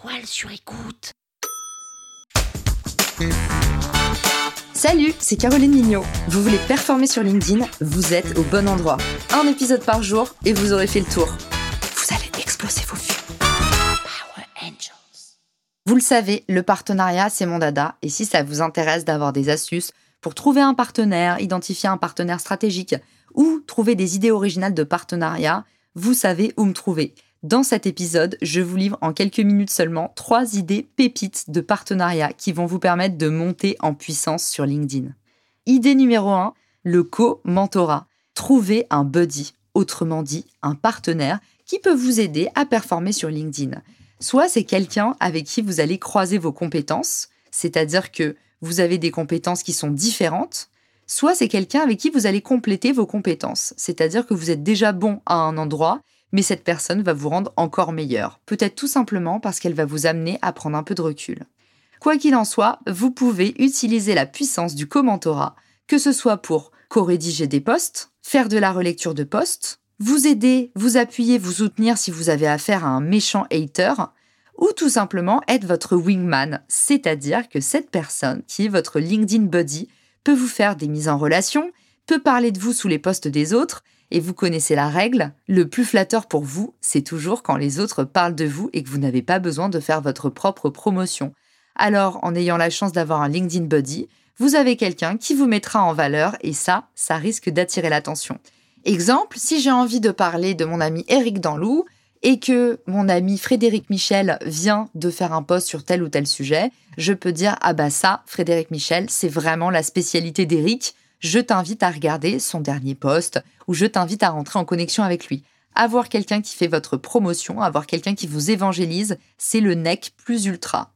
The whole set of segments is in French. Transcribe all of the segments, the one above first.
toile sur écoute. Salut, c'est Caroline Mignot. Vous voulez performer sur LinkedIn Vous êtes au bon endroit. Un épisode par jour et vous aurez fait le tour. Vous allez exploser vos vues. Power Angels. Vous le savez, le partenariat, c'est mon dada. Et si ça vous intéresse d'avoir des astuces pour trouver un partenaire, identifier un partenaire stratégique ou trouver des idées originales de partenariat, vous savez où me trouver. Dans cet épisode, je vous livre en quelques minutes seulement trois idées pépites de partenariat qui vont vous permettre de monter en puissance sur LinkedIn. Idée numéro 1, le co-mentorat. Trouvez un buddy, autrement dit un partenaire qui peut vous aider à performer sur LinkedIn. Soit c'est quelqu'un avec qui vous allez croiser vos compétences, c'est-à-dire que vous avez des compétences qui sont différentes, soit c'est quelqu'un avec qui vous allez compléter vos compétences, c'est-à-dire que vous êtes déjà bon à un endroit mais cette personne va vous rendre encore meilleur, peut-être tout simplement parce qu'elle va vous amener à prendre un peu de recul. Quoi qu'il en soit, vous pouvez utiliser la puissance du commentorat, que ce soit pour co-rédiger des posts, faire de la relecture de posts, vous aider, vous appuyer, vous soutenir si vous avez affaire à un méchant hater, ou tout simplement être votre wingman, c'est-à-dire que cette personne qui est votre LinkedIn buddy peut vous faire des mises en relation, peut parler de vous sous les posts des autres et vous connaissez la règle, le plus flatteur pour vous, c'est toujours quand les autres parlent de vous et que vous n'avez pas besoin de faire votre propre promotion. Alors, en ayant la chance d'avoir un LinkedIn Buddy, vous avez quelqu'un qui vous mettra en valeur et ça, ça risque d'attirer l'attention. Exemple, si j'ai envie de parler de mon ami Eric Danlou et que mon ami Frédéric Michel vient de faire un post sur tel ou tel sujet, je peux dire ah bah ça, Frédéric Michel, c'est vraiment la spécialité d'Eric je t'invite à regarder son dernier post ou je t'invite à rentrer en connexion avec lui. Avoir quelqu'un qui fait votre promotion, avoir quelqu'un qui vous évangélise, c'est le nec plus ultra.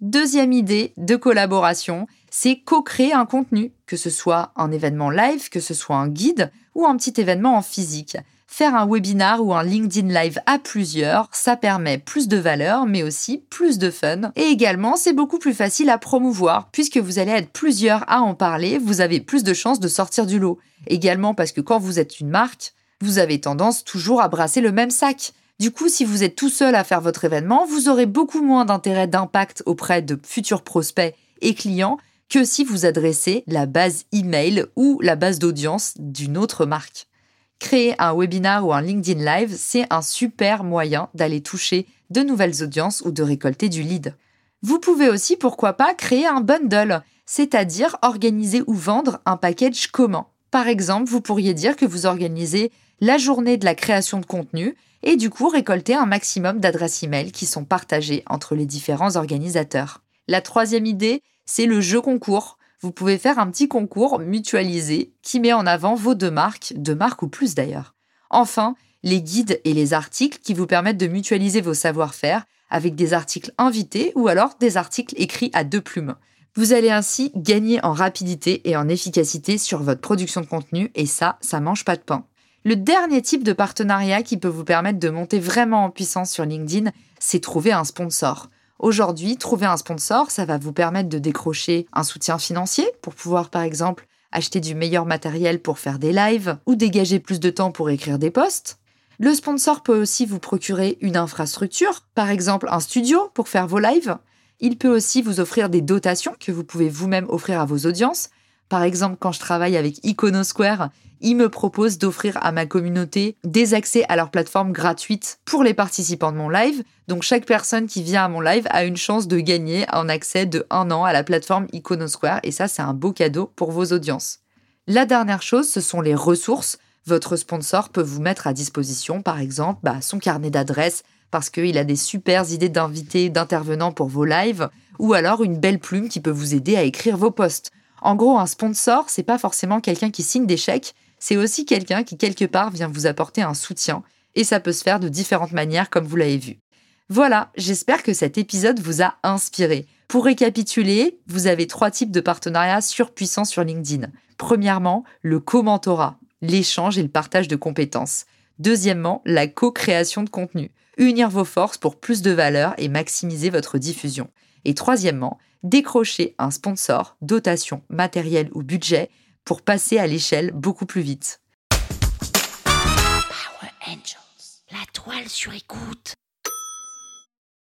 Deuxième idée de collaboration, c'est co-créer un contenu, que ce soit un événement live, que ce soit un guide ou un petit événement en physique. Faire un webinar ou un LinkedIn Live à plusieurs, ça permet plus de valeur, mais aussi plus de fun. Et également, c'est beaucoup plus facile à promouvoir, puisque vous allez être plusieurs à en parler, vous avez plus de chances de sortir du lot. Également parce que quand vous êtes une marque, vous avez tendance toujours à brasser le même sac. Du coup, si vous êtes tout seul à faire votre événement, vous aurez beaucoup moins d'intérêt d'impact auprès de futurs prospects et clients que si vous adressez la base email ou la base d'audience d'une autre marque. Créer un webinar ou un LinkedIn Live, c'est un super moyen d'aller toucher de nouvelles audiences ou de récolter du lead. Vous pouvez aussi, pourquoi pas, créer un bundle, c'est-à-dire organiser ou vendre un package commun. Par exemple, vous pourriez dire que vous organisez la journée de la création de contenu et du coup récolter un maximum d'adresses e-mail qui sont partagées entre les différents organisateurs. La troisième idée, c'est le jeu concours vous pouvez faire un petit concours mutualisé qui met en avant vos deux marques, deux marques ou plus d'ailleurs. Enfin, les guides et les articles qui vous permettent de mutualiser vos savoir-faire avec des articles invités ou alors des articles écrits à deux plumes. Vous allez ainsi gagner en rapidité et en efficacité sur votre production de contenu et ça, ça mange pas de pain. Le dernier type de partenariat qui peut vous permettre de monter vraiment en puissance sur LinkedIn, c'est trouver un sponsor. Aujourd'hui, trouver un sponsor, ça va vous permettre de décrocher un soutien financier pour pouvoir, par exemple, acheter du meilleur matériel pour faire des lives ou dégager plus de temps pour écrire des posts. Le sponsor peut aussi vous procurer une infrastructure, par exemple un studio pour faire vos lives. Il peut aussi vous offrir des dotations que vous pouvez vous-même offrir à vos audiences. Par exemple, quand je travaille avec Iconosquare, ils me proposent d'offrir à ma communauté des accès à leur plateforme gratuite pour les participants de mon live. Donc chaque personne qui vient à mon live a une chance de gagner un accès de un an à la plateforme Iconosquare et ça c'est un beau cadeau pour vos audiences. La dernière chose, ce sont les ressources. Votre sponsor peut vous mettre à disposition, par exemple, bah, son carnet d'adresses parce qu'il a des super idées d'invités, d'intervenants pour vos lives, ou alors une belle plume qui peut vous aider à écrire vos posts. En gros, un sponsor, c'est pas forcément quelqu'un qui signe des chèques, c'est aussi quelqu'un qui quelque part vient vous apporter un soutien, et ça peut se faire de différentes manières comme vous l'avez vu. Voilà, j'espère que cet épisode vous a inspiré. Pour récapituler, vous avez trois types de partenariats surpuissants sur LinkedIn. Premièrement, le commentorat, l'échange et le partage de compétences. Deuxièmement, la co-création de contenu, unir vos forces pour plus de valeur et maximiser votre diffusion. Et troisièmement, décrocher un sponsor, dotation, matériel ou budget pour passer à l'échelle beaucoup plus vite. Power Angels. La toile sur écoute.